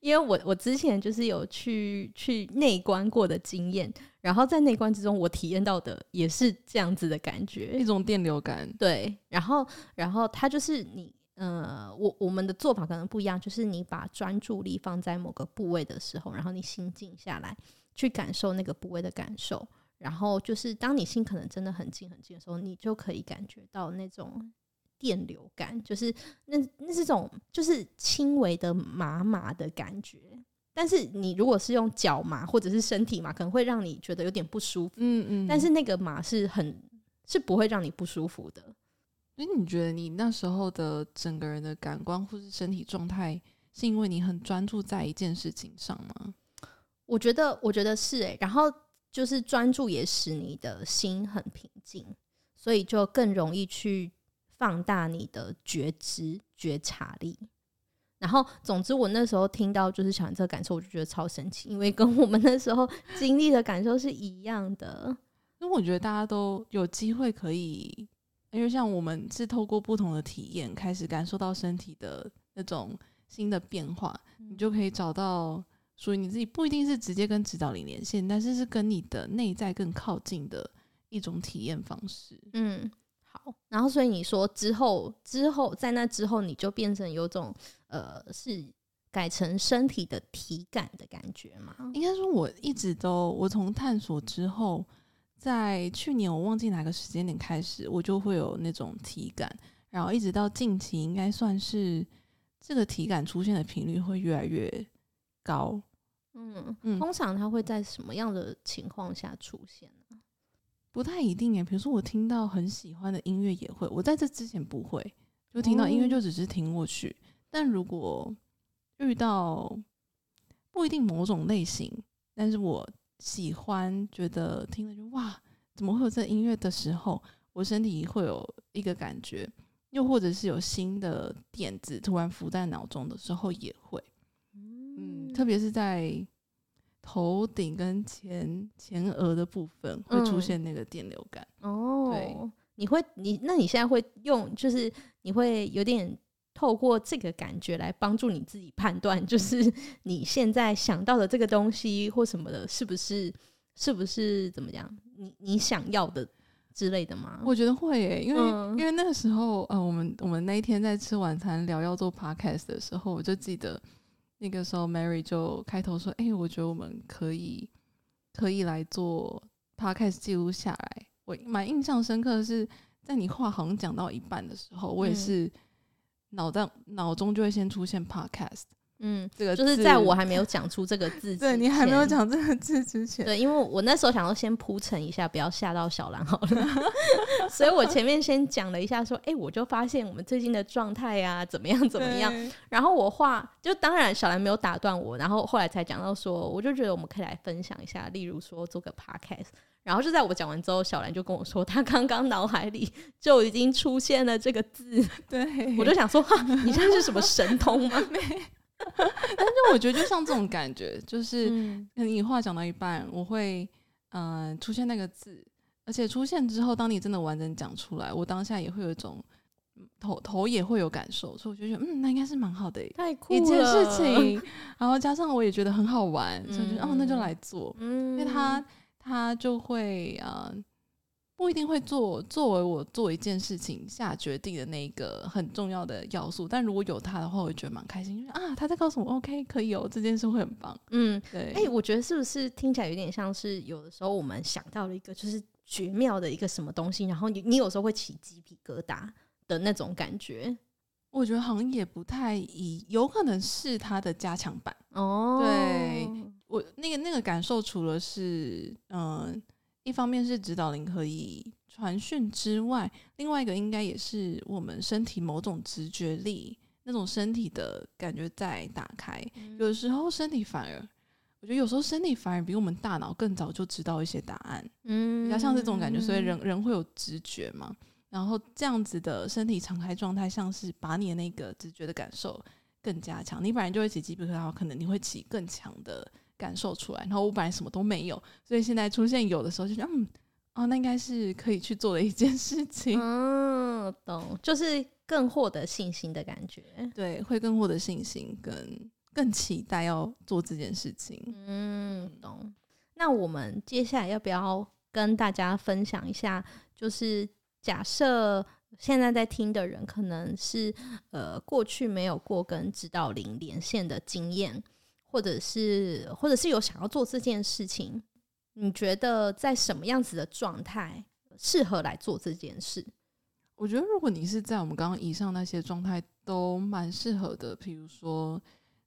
因为我我之前就是有去去内观过的经验，然后在内观之中，我体验到的也是这样子的感觉，一种电流感。对，然后然后它就是你，呃，我我们的做法可能不一样，就是你把专注力放在某个部位的时候，然后你心静下来，去感受那个部位的感受，然后就是当你心可能真的很静很静的时候，你就可以感觉到那种。电流感就是那那是种就是轻微的麻麻的感觉，但是你如果是用脚麻或者是身体麻，可能会让你觉得有点不舒服。嗯嗯，但是那个麻是很是不会让你不舒服的。所以你觉得你那时候的整个人的感官或是身体状态，是因为你很专注在一件事情上吗？我觉得我觉得是诶、欸，然后就是专注也使你的心很平静，所以就更容易去。放大你的觉知、觉察力，然后，总之，我那时候听到就是小兰这个感受，我就觉得超神奇，因为跟我们那时候经历的感受是一样的。因为我觉得大家都有机会可以，因为像我们是透过不同的体验，开始感受到身体的那种新的变化，你就可以找到属于你自己，不一定是直接跟指导灵连线，但是是跟你的内在更靠近的一种体验方式。嗯。好，然后所以你说之后之后在那之后你就变成有种呃是改成身体的体感的感觉吗？应该说我一直都我从探索之后，在去年我忘记哪个时间点开始，我就会有那种体感，然后一直到近期应该算是这个体感出现的频率会越来越高。嗯嗯，通常它会在什么样的情况下出现呢？不太一定耶，比如说我听到很喜欢的音乐也会，我在这之前不会，就听到音乐就只是听过去。哦、但如果遇到不一定某种类型，但是我喜欢觉得听了就哇，怎么会有这音乐的时候，我身体会有一个感觉，又或者是有新的点子突然浮在脑中的时候也会，嗯，特别是在。头顶跟前前额的部分会出现那个电流感、嗯、哦。对，你会你那你现在会用，就是你会有点透过这个感觉来帮助你自己判断，就是 *laughs* 你现在想到的这个东西或什么的，是不是是不是怎么讲？你你想要的之类的吗？我觉得会诶，因为、嗯、因为那个时候呃，我们我们那一天在吃晚餐聊要做 podcast 的时候，我就记得。那个时候，Mary 就开头说：“哎、欸，我觉得我们可以可以来做 Podcast 记录下来。”我蛮印象深刻的是，在你话好像讲到一半的时候，我也是脑袋脑中就会先出现 Podcast。嗯，这个就是在我还没有讲出这个字，*laughs* 对你还没有讲这个字之前，对，因为我那时候想要先铺陈一下，不要吓到小兰好了，*laughs* 所以我前面先讲了一下，说，哎、欸，我就发现我们最近的状态呀，怎么样怎么样，然后我话就当然小兰没有打断我，然后后来才讲到说，我就觉得我们可以来分享一下，例如说做个 podcast，然后就在我讲完之后，小兰就跟我说，她刚刚脑海里就已经出现了这个字，*laughs* 对，我就想说，哈，你现在是什么神通吗？*laughs* 但是我觉得就像这种感觉，就是你话讲到一半，我会嗯、呃、出现那个字，而且出现之后，当你真的完整讲出来，我当下也会有一种头头也会有感受，所以我就觉得嗯，那应该是蛮好的一件事情。然后加上我也觉得很好玩，所以我觉得哦，那就来做，因为他他就会啊。呃不一定会做作为我做一件事情下决定的那个很重要的要素，但如果有他的话，我觉得蛮开心，因为啊，他在告诉我，OK，可以哦这件事会很棒。嗯，对。哎、欸，我觉得是不是听起来有点像是有的时候我们想到了一个就是绝妙的一个什么东西，然后你你有时候会起鸡皮疙瘩的那种感觉。我觉得好像也不太一，有可能是他的加强版哦。对，我那个那个感受，除了是嗯。一方面是指导灵可以传讯之外，另外一个应该也是我们身体某种直觉力，那种身体的感觉在打开。嗯、有时候身体反而，我觉得有时候身体反而比我们大脑更早就知道一些答案。嗯，比较像这种感觉，所以人人会有直觉嘛。然后这样子的身体敞开状态，像是把你的那个直觉的感受更加强。你本来就会起鸡皮疙瘩，可能你会起更强的。感受出来，然后我本来什么都没有，所以现在出现有的时候就觉得，嗯，哦，那应该是可以去做的一件事情。嗯，*laughs* 懂，就是更获得信心的感觉。对，会更获得信心，跟更期待要做这件事情。嗯，懂。那我们接下来要不要跟大家分享一下？就是假设现在在听的人，可能是呃过去没有过跟指导灵连线的经验。或者是，或者是有想要做这件事情，你觉得在什么样子的状态适合来做这件事？我觉得，如果你是在我们刚刚以上那些状态都蛮适合的。比如说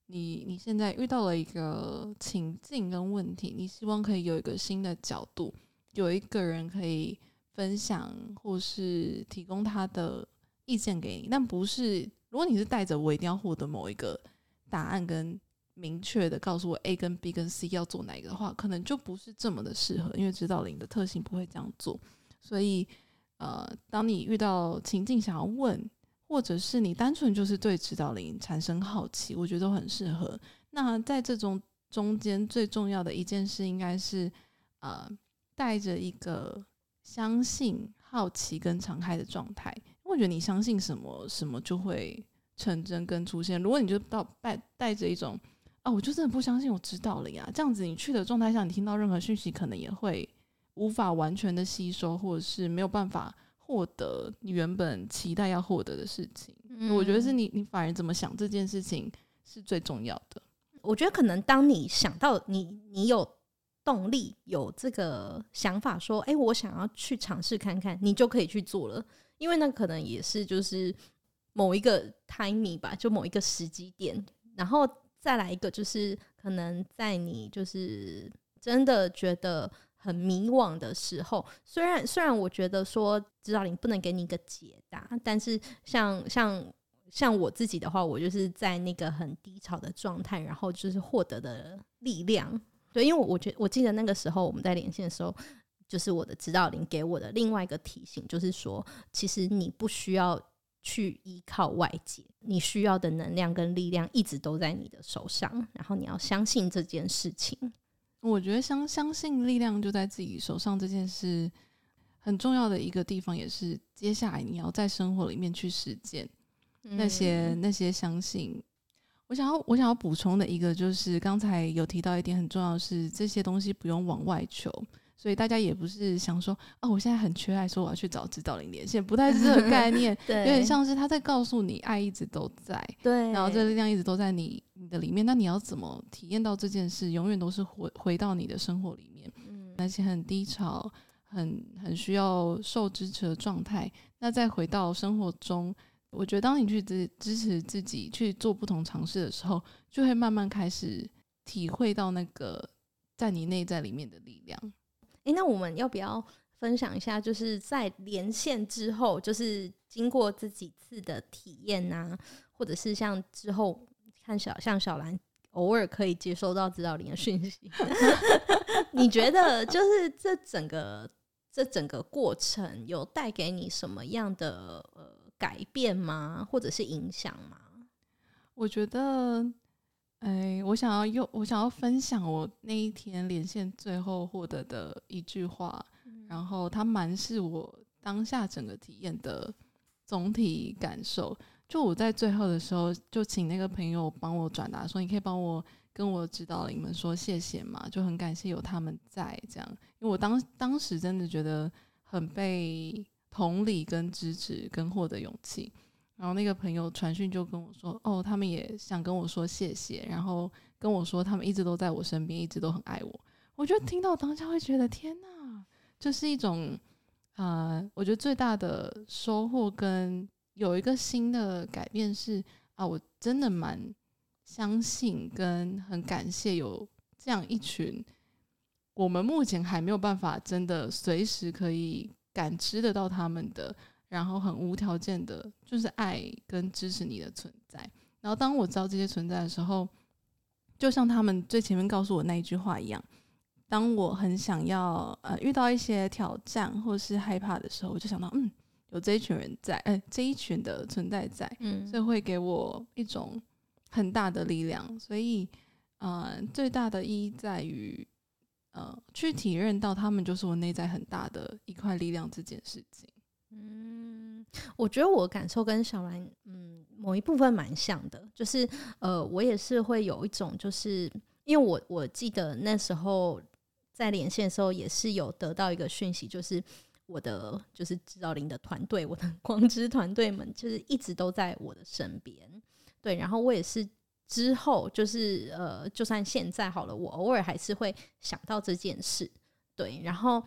你，你你现在遇到了一个情境跟问题，你希望可以有一个新的角度，有一个人可以分享或是提供他的意见给你，但不是，如果你是带着我一定要获得某一个答案跟。明确的告诉我 A 跟 B 跟 C 要做哪一个的话，可能就不是这么的适合，因为指导灵的特性不会这样做。所以，呃，当你遇到情境想要问，或者是你单纯就是对指导灵产生好奇，我觉得都很适合。那在这种中间最重要的一件事，应该是呃，带着一个相信、好奇跟敞开的状态。我觉得你相信什么，什么就会成真跟出现。如果你就到带带着一种啊，我就真的不相信我知道了呀。这样子，你去的状态下，你听到任何讯息，可能也会无法完全的吸收，或者是没有办法获得你原本期待要获得的事情。嗯，我觉得是你，你反而怎么想这件事情是最重要的。我觉得可能当你想到你，你有动力，有这个想法，说，哎，我想要去尝试看看，你就可以去做了。因为那可能也是就是某一个 timing 吧，就某一个时机点，然后。再来一个，就是可能在你就是真的觉得很迷惘的时候，虽然虽然我觉得说指导灵不能给你一个解答，但是像像像我自己的话，我就是在那个很低潮的状态，然后就是获得的力量。对，因为我觉我记得那个时候我们在连线的时候，就是我的指导灵给我的另外一个提醒，就是说，其实你不需要去依靠外界，你需要的能量跟力量一直都在你的手上，然后你要相信这件事情。我觉得相相信力量就在自己手上这件事很重要的一个地方，也是接下来你要在生活里面去实践那些、嗯、那些相信。我想要我想要补充的一个就是刚才有提到一点很重要的是这些东西不用往外求，所以大家也不是想说哦，我现在很缺爱，说我要去找指导灵连线，不太是这个概念，*laughs* 对，有点像是他在告诉你爱一直都在，对，然后这力量一直都在你你的里面，那你要怎么体验到这件事？永远都是回回到你的生活里面，嗯，那些很低潮、很很需要受支持的状态，那再回到生活中。我觉得，当你去支支持自己去做不同尝试的时候，就会慢慢开始体会到那个在你内在里面的力量。诶，那我们要不要分享一下？就是在连线之后，就是经过这几次的体验啊，或者是像之后看小像小兰偶尔可以接收到指导灵的讯息，*laughs* 你觉得就是这整个这整个过程有带给你什么样的呃？改变吗？或者是影响吗？我觉得，哎，我想要用我想要分享我那一天连线最后获得的一句话，嗯、然后它蛮是我当下整个体验的总体感受。就我在最后的时候，就请那个朋友帮我转达说：“你可以帮我跟我指导你们说谢谢嘛，就很感谢有他们在这样。”因为我当当时真的觉得很被。同理、跟支持、跟获得勇气，然后那个朋友传讯就跟我说：“哦，他们也想跟我说谢谢，然后跟我说他们一直都在我身边，一直都很爱我。”我觉得听到当下会觉得天哪，就是一种啊、呃，我觉得最大的收获跟有一个新的改变是啊，我真的蛮相信跟很感谢有这样一群，我们目前还没有办法真的随时可以。感知得到他们的，然后很无条件的，就是爱跟支持你的存在。然后当我知道这些存在的时候，就像他们最前面告诉我那一句话一样，当我很想要呃遇到一些挑战或是害怕的时候，我就想到嗯，有这一群人在，呃，这一群的存在在，嗯，所以会给我一种很大的力量。所以，呃，最大的意义在于。呃，去体认到他们就是我内在很大的一块力量这件事情。嗯，我觉得我感受跟小兰嗯某一部分蛮像的，就是呃，我也是会有一种，就是因为我我记得那时候在连线的时候，也是有得到一个讯息，就是我的就是指导灵的团队，我的 *laughs* 光之团队们，就是一直都在我的身边。对，然后我也是。之后就是呃，就算现在好了，我偶尔还是会想到这件事，对，然后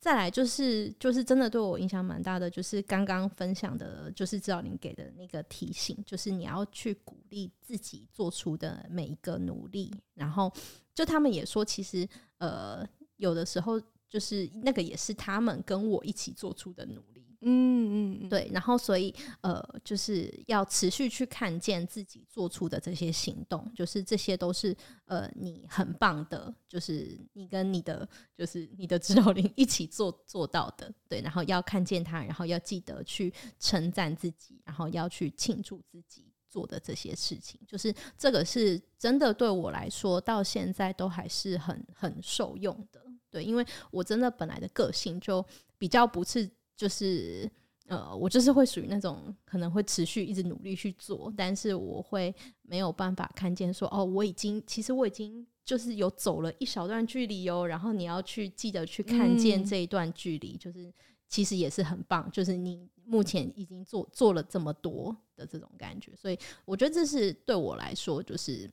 再来就是就是真的对我影响蛮大的，就是刚刚分享的，就是知道您给的那个提醒，就是你要去鼓励自己做出的每一个努力，然后就他们也说，其实呃，有的时候就是那个也是他们跟我一起做出的努力。嗯嗯，对，然后所以呃，就是要持续去看见自己做出的这些行动，就是这些都是呃你很棒的，就是你跟你的就是你的指导灵一起做做到的，对，然后要看见他，然后要记得去称赞自己，然后要去庆祝自己做的这些事情，就是这个是真的对我来说到现在都还是很很受用的，对，因为我真的本来的个性就比较不是。就是呃，我就是会属于那种可能会持续一直努力去做，但是我会没有办法看见说哦，我已经其实我已经就是有走了一小段距离哦，然后你要去记得去看见这一段距离，嗯、就是其实也是很棒，就是你目前已经做做了这么多的这种感觉，所以我觉得这是对我来说就是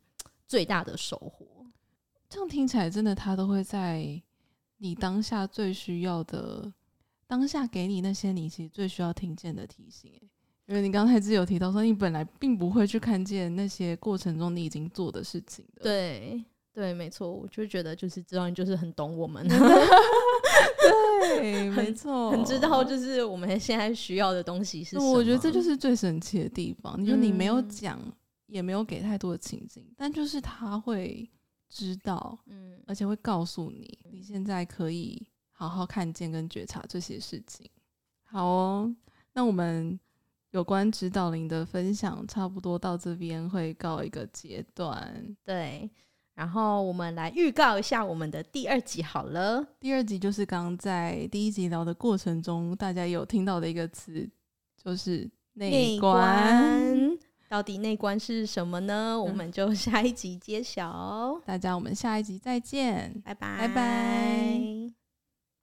最大的收获。这样听起来真的，他都会在你当下最需要的。当下给你那些你其实最需要听见的提醒，因为你刚才自己有提到说，你本来并不会去看见那些过程中你已经做的事情的。对，对，没错，我就觉得就是知道你就是很懂我们。对，对，没错，很知道就是我们现在需要的东西是什么。我觉得这就是最神奇的地方。你说你没有讲，嗯、也没有给太多的情景，但就是他会知道，嗯，而且会告诉你，你现在可以好好看见跟觉察这些事情。好哦，那我们有关指导灵的分享差不多到这边会告一个阶段。对。然后我们来预告一下我们的第二集好了。第二集就是刚在第一集聊的过程中，大家有听到的一个词，就是内观。到底内观是什么呢？嗯、我们就 *laughs* 下一集揭晓。大家，我们下一集再见，拜拜，拜拜。